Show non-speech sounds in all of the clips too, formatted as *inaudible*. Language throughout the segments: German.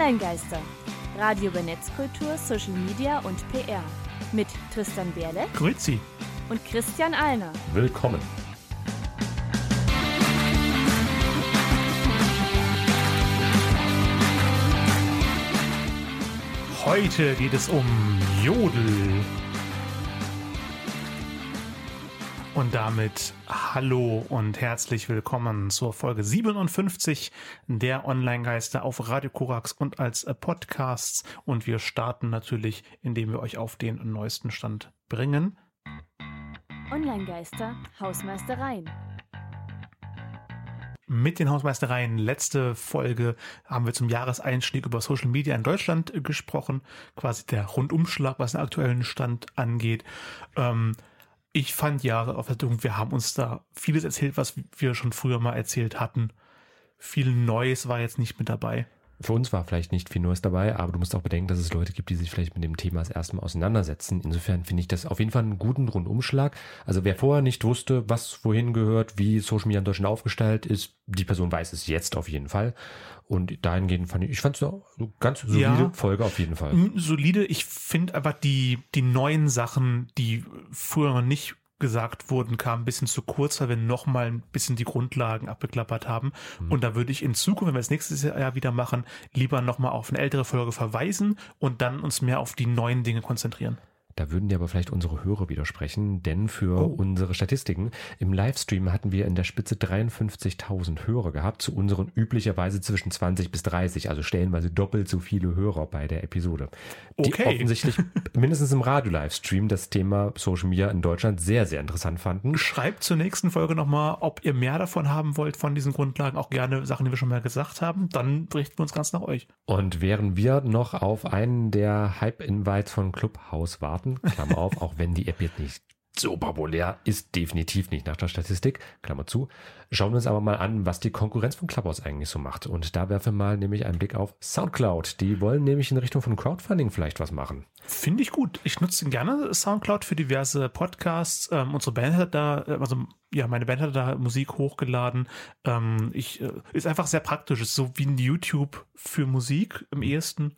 Online-Geister. Radio über Netzkultur, Social Media und PR. Mit Tristan Berle. Grüezi. Und Christian Alner. Willkommen. Heute geht es um Jodel. Und damit hallo und herzlich willkommen zur Folge 57 der Online-Geister auf Radio Korax und als Podcasts. Und wir starten natürlich, indem wir euch auf den neuesten Stand bringen. Online-Geister, Hausmeistereien. Mit den Hausmeistereien. Letzte Folge haben wir zum Jahreseinstieg über Social Media in Deutschland gesprochen. Quasi der Rundumschlag, was den aktuellen Stand angeht. Ähm, ich fand Jahre auf der Jahresaufwertung, wir haben uns da vieles erzählt, was wir schon früher mal erzählt hatten. Viel Neues war jetzt nicht mit dabei. Für uns war vielleicht nicht viel Neues dabei, aber du musst auch bedenken, dass es Leute gibt, die sich vielleicht mit dem Thema das erste Mal auseinandersetzen. Insofern finde ich das auf jeden Fall einen guten Rundumschlag. Also wer vorher nicht wusste, was wohin gehört, wie Social Media in Deutschland aufgestellt ist, die Person weiß es jetzt auf jeden Fall. Und dahingehend fand ich, ich fand es eine ganz solide ja, Folge auf jeden Fall. Solide. Ich finde aber die, die neuen Sachen, die früher noch nicht gesagt wurden, kam ein bisschen zu kurz, weil wir noch mal ein bisschen die Grundlagen abgeklappert haben. Mhm. Und da würde ich in Zukunft, wenn wir es nächstes Jahr wieder machen, lieber noch mal auf eine ältere Folge verweisen und dann uns mehr auf die neuen Dinge konzentrieren. Da würden dir aber vielleicht unsere Hörer widersprechen, denn für oh. unsere Statistiken im Livestream hatten wir in der Spitze 53.000 Hörer gehabt, zu unseren üblicherweise zwischen 20 bis 30, also stellenweise doppelt so viele Hörer bei der Episode. Die okay. offensichtlich *laughs* mindestens im Radio-Livestream das Thema Social Media in Deutschland sehr, sehr interessant fanden. Schreibt zur nächsten Folge nochmal, ob ihr mehr davon haben wollt, von diesen Grundlagen, auch gerne Sachen, die wir schon mal gesagt haben, dann berichten wir uns ganz nach euch. Und während wir noch auf einen der Hype-Invites von Clubhouse warten, Daten, Klammer auf, auch wenn die App jetzt nicht so populär ist, definitiv nicht nach der Statistik, Klammer zu. Schauen wir uns aber mal an, was die Konkurrenz von Clubhouse eigentlich so macht. Und da werfen wir mal nämlich einen Blick auf Soundcloud. Die wollen nämlich in Richtung von Crowdfunding vielleicht was machen. Finde ich gut. Ich nutze gerne Soundcloud für diverse Podcasts. Ähm, unsere Band hat da, äh, also ja, meine Band hat da Musik hochgeladen. Ähm, ich, äh, ist einfach sehr praktisch. Ist so wie ein YouTube für Musik im ehesten.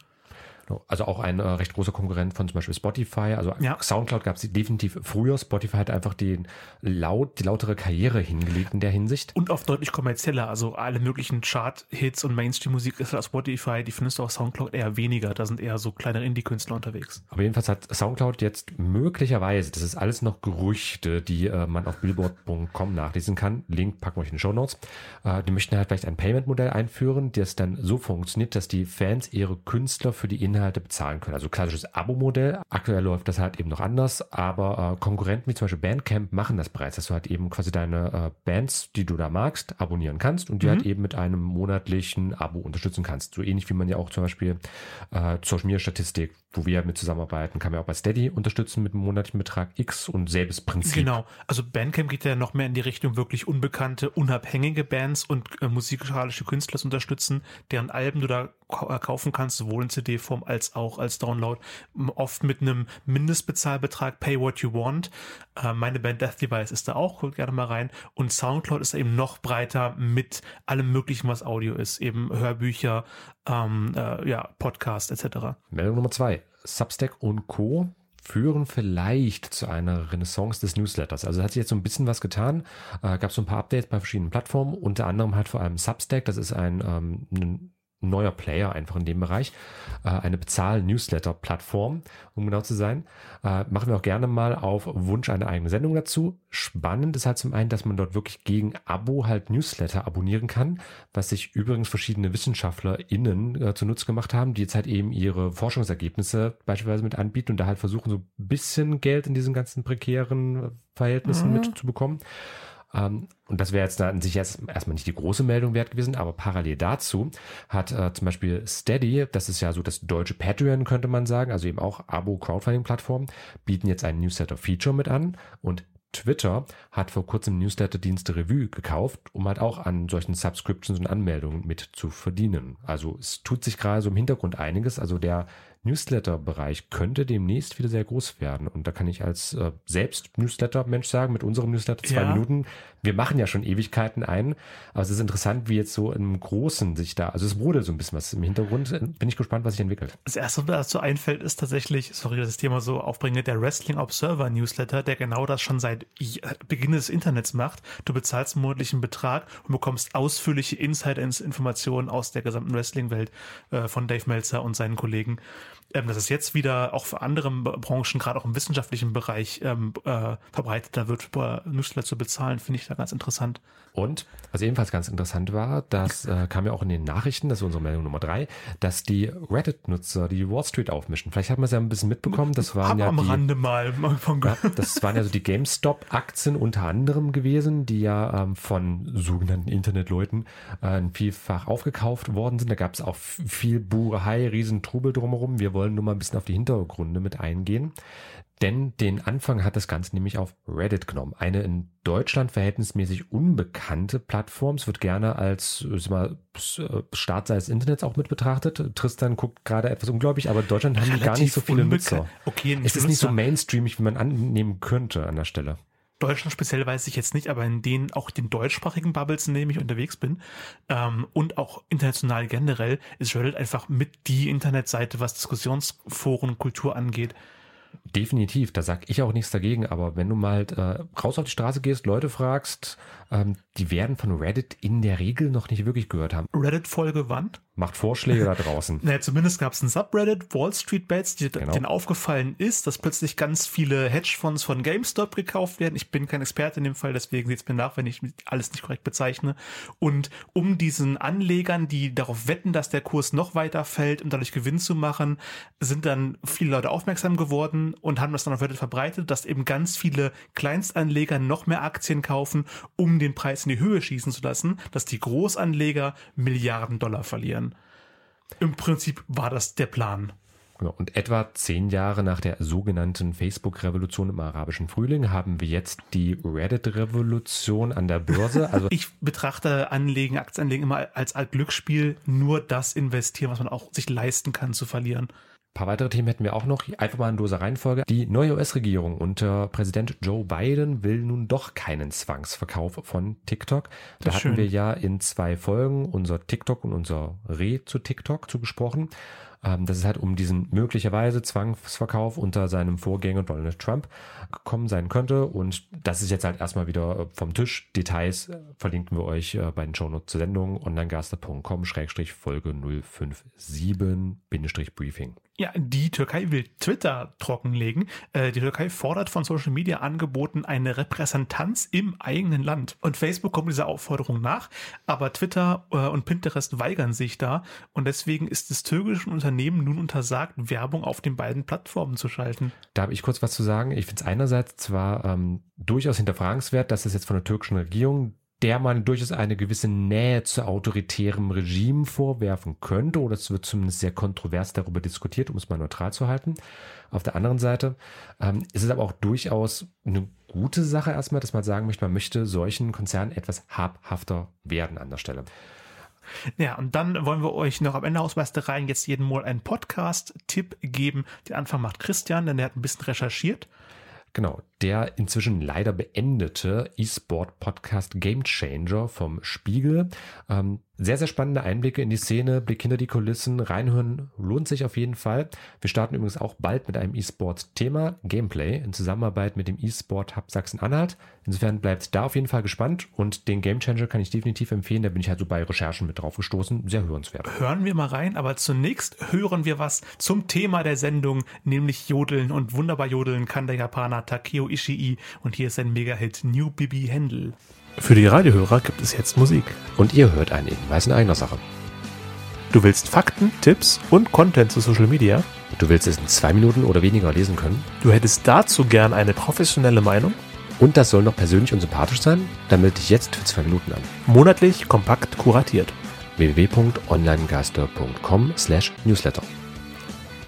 Also auch ein äh, recht großer Konkurrent von zum Beispiel Spotify. Also ja. Soundcloud gab es definitiv früher. Spotify hat einfach den laut, die lautere Karriere hingelegt in der Hinsicht. Und auf deutlich kommerzieller. Also alle möglichen Chart-Hits und Mainstream-Musik ist auf Spotify. Die findest du auf Soundcloud eher weniger. Da sind eher so kleine Indie-Künstler unterwegs. Aber jedenfalls hat Soundcloud jetzt möglicherweise, das ist alles noch Gerüchte, die äh, man auf billboard.com nachlesen kann. Link packen wir euch in den Show Notes. Äh, die möchten halt vielleicht ein Payment-Modell einführen, das dann so funktioniert, dass die Fans ihre Künstler für die Inhalte bezahlen können. Also klassisches Abo-Modell. Aktuell läuft das halt eben noch anders, aber äh, Konkurrenten wie zum Beispiel Bandcamp machen das bereits, dass du halt eben quasi deine äh, Bands, die du da magst, abonnieren kannst und die halt mhm. halt eben mit einem monatlichen Abo unterstützen kannst. So ähnlich wie man ja auch zum Beispiel äh, Social Media Statistik, wo wir mit zusammenarbeiten, kann man auch bei Steady unterstützen mit einem monatlichen Betrag X und selbes Prinzip. Genau. Also Bandcamp geht ja noch mehr in die Richtung wirklich unbekannte, unabhängige Bands und äh, musikalische Künstler zu unterstützen, deren Alben du da kaufen kannst, sowohl in CD-Form als auch als Download, oft mit einem Mindestbezahlbetrag, Pay What You Want. Äh, meine Band Death Device ist da auch, guckt gerne mal rein. Und Soundcloud ist eben noch breiter mit allem möglichen, was Audio ist, eben Hörbücher, ähm, äh, ja, Podcast etc. Meldung Nummer zwei. Substack und Co führen vielleicht zu einer Renaissance des Newsletters. Also hat sich jetzt so ein bisschen was getan. Äh, Gab so ein paar Updates bei verschiedenen Plattformen, unter anderem halt vor allem Substack. Das ist ein, ähm, ein neuer Player einfach in dem Bereich, äh, eine Bezahl-Newsletter-Plattform, um genau zu sein. Äh, machen wir auch gerne mal auf Wunsch eine eigene Sendung dazu. Spannend ist halt zum einen, dass man dort wirklich gegen Abo halt Newsletter abonnieren kann, was sich übrigens verschiedene WissenschaftlerInnen äh, zunutze gemacht haben, die jetzt halt eben ihre Forschungsergebnisse beispielsweise mit anbieten und da halt versuchen, so ein bisschen Geld in diesen ganzen prekären Verhältnissen mhm. mitzubekommen. Ähm, und das wäre jetzt an sich erst, erstmal nicht die große Meldung wert gewesen, aber parallel dazu hat äh, zum Beispiel Steady, das ist ja so das deutsche Patreon, könnte man sagen, also eben auch Abo-Crowdfunding-Plattform, bieten jetzt ein Newsletter-Feature mit an und Twitter hat vor kurzem Newsletter-Dienste Revue gekauft, um halt auch an solchen Subscriptions und Anmeldungen mit zu verdienen. Also es tut sich gerade so im Hintergrund einiges. Also der Newsletter-Bereich könnte demnächst wieder sehr groß werden. Und da kann ich als äh, selbst Newsletter-Mensch sagen, mit unserem Newsletter zwei Ja. Minuten, wir machen ja schon Ewigkeiten ein, aber es ist interessant, wie jetzt so im Großen sich da, also es wurde so ein bisschen was im Hintergrund. Bin ich gespannt, was sich entwickelt. Das erste, was mir dazu einfällt, ist tatsächlich, sorry, dass ich das Thema so aufbringe, der Wrestling Observer Newsletter, der genau das schon seit Beginn des Internets macht. Du bezahlst einen monatlichen Betrag und bekommst ausführliche Insider-Informationen aus der gesamten Wrestling-Welt äh, von Dave Meltzer und seinen Kollegen. Ähm, dass es jetzt wieder auch für andere Branchen, gerade auch im wissenschaftlichen Bereich, ähm, äh, verbreiteter wird, über Newsletter zu bezahlen, finde ich da ganz interessant. Und was ebenfalls ganz interessant war, das äh, kam ja auch in den Nachrichten, das ist unsere Meldung Nummer drei, dass die Reddit-Nutzer die Wall Street aufmischen. Vielleicht hat man es ja ein bisschen mitbekommen. Das waren Hab ja am die, Rande mal *laughs* von Ja, das waren ja so die GameStop-Aktien unter anderem gewesen, die ja ähm, von sogenannten Internetleuten äh, vielfach aufgekauft worden sind. Da gab es auch viel Buhai, riesen Trubel drumherum. Wir wollen nur mal ein bisschen auf die Hintergründe mit eingehen. Denn den Anfang hat das Ganze nämlich auf Reddit genommen. Eine in Deutschland verhältnismäßig unbekannte Plattform. Es wird gerne als äh, mal, äh, Startseite des Internets auch mit betrachtet. Tristan guckt gerade etwas ungläubig, aber in Deutschland haben die gar nicht so viele. Nutzer. Okay, Es ist nicht so mainstreamig, wie man annehmen könnte an der Stelle. Deutschland speziell weiß ich jetzt nicht, aber in denen auch den deutschsprachigen Bubbles, in denen ich unterwegs bin, ähm, und auch international generell, ist Reddit einfach mit die Internetseite, was Diskussionsforen Kultur angeht. Definitiv, da sag ich auch nichts dagegen, aber wenn du mal äh, raus auf die Straße gehst, Leute fragst, ähm, die werden von Reddit in der Regel noch nicht wirklich gehört haben. Reddit-Folge wann? Macht Vorschläge da draußen. *laughs* Naja, zumindest gab es ein Subreddit, Wall Street Bets, die, Genau. denen aufgefallen ist, dass plötzlich ganz viele Hedgefonds von GameStop gekauft werden. Ich bin kein Experte in dem Fall, deswegen seht es mir nach, wenn ich alles nicht korrekt bezeichne. Und um diesen Anlegern, die darauf wetten, dass der Kurs noch weiter fällt, um dadurch Gewinn zu machen, sind dann viele Leute aufmerksam geworden und haben das dann auf Reddit verbreitet, dass eben ganz viele Kleinstanleger noch mehr Aktien kaufen, um den Preis in die Höhe schießen zu lassen, dass die Großanleger Milliarden Dollar verlieren. Im Prinzip war das der Plan. Genau. Und etwa zehn Jahre nach der sogenannten Facebook-Revolution im arabischen Frühling haben wir jetzt die Reddit-Revolution an der Börse. *laughs* Also Ich betrachte Anlegen, Aktienanlegen immer als Glücksspiel, nur das investieren, was man auch sich leisten kann zu verlieren. Ein paar weitere Themen hätten wir auch noch. Einfach mal in loser Reihenfolge. Die neue US-Regierung unter Präsident Joe Biden will nun doch keinen Zwangsverkauf von TikTok. Da Das ist hatten schön. wir ja in zwei Folgen unser TikTok und unser Re zu TikTok zugesprochen. Ähm, dass es halt um diesen möglicherweise Zwangsverkauf unter seinem Vorgänger Donald Trump gekommen sein könnte. Und das ist jetzt halt erstmal wieder äh, vom Tisch. Details äh, verlinken wir euch äh, bei den Shownotes zur Sendung onlinegaster.com Schrägstrich Folge 057 Briefing. Ja, die Türkei will Twitter trockenlegen. Die Türkei fordert von Social Media Angeboten eine Repräsentanz im eigenen Land. Und Facebook kommt dieser Aufforderung nach, aber Twitter und Pinterest weigern sich da. Und deswegen ist es türkischen Unternehmen nun untersagt, Werbung auf den beiden Plattformen zu schalten. Da habe ich kurz was zu sagen. Ich finde es einerseits zwar ähm, durchaus hinterfragenswert, dass es jetzt von der türkischen Regierung, der man durchaus eine gewisse Nähe zu autoritärem Regime vorwerfen könnte, oder es wird zumindest sehr kontrovers darüber diskutiert, um es mal neutral zu halten. Auf der anderen Seite ähm, ist es aber auch durchaus eine gute Sache erstmal, dass man sagen möchte, man möchte solchen Konzernen etwas habhafter werden an der Stelle. Ja, und dann wollen wir euch noch am Ende aus Meistereien jetzt jeden Mal einen Podcast-Tipp geben. Den Anfang macht Christian, denn der hat ein bisschen recherchiert. Genau, der inzwischen leider beendete E-Sport-Podcast Game Changer vom Spiegel. Ähm, sehr, sehr spannende Einblicke in die Szene, Blick hinter die Kulissen, reinhören lohnt sich auf jeden Fall. Wir starten übrigens auch bald mit einem E-Sport-Thema, Gameplay, in Zusammenarbeit mit dem E-Sport Hub Sachsen-Anhalt. Insofern bleibt da auf jeden Fall gespannt und den Game Changer kann ich definitiv empfehlen. Da bin ich halt so bei Recherchen mit drauf gestoßen. Sehr hörenswert. Hören wir mal rein, aber zunächst hören wir was zum Thema der Sendung, nämlich Jodeln. Und wunderbar jodeln kann der Japaner Takeo Ishii. Und hier ist sein Mega-Hit New Bibi Händel. Für die Radiohörer gibt es jetzt Musik. Und ihr hört einen Hinweis in eigener Sache. Du willst Fakten, Tipps und Content zu Social Media? Du willst es in zwei Minuten oder weniger lesen können? Du hättest dazu gern eine professionelle Meinung? Und das soll noch persönlich und sympathisch sein? Dann melde dich jetzt für zwei Minuten an. Monatlich kompakt kuratiert. www.onlinegaster.com slash newsletter.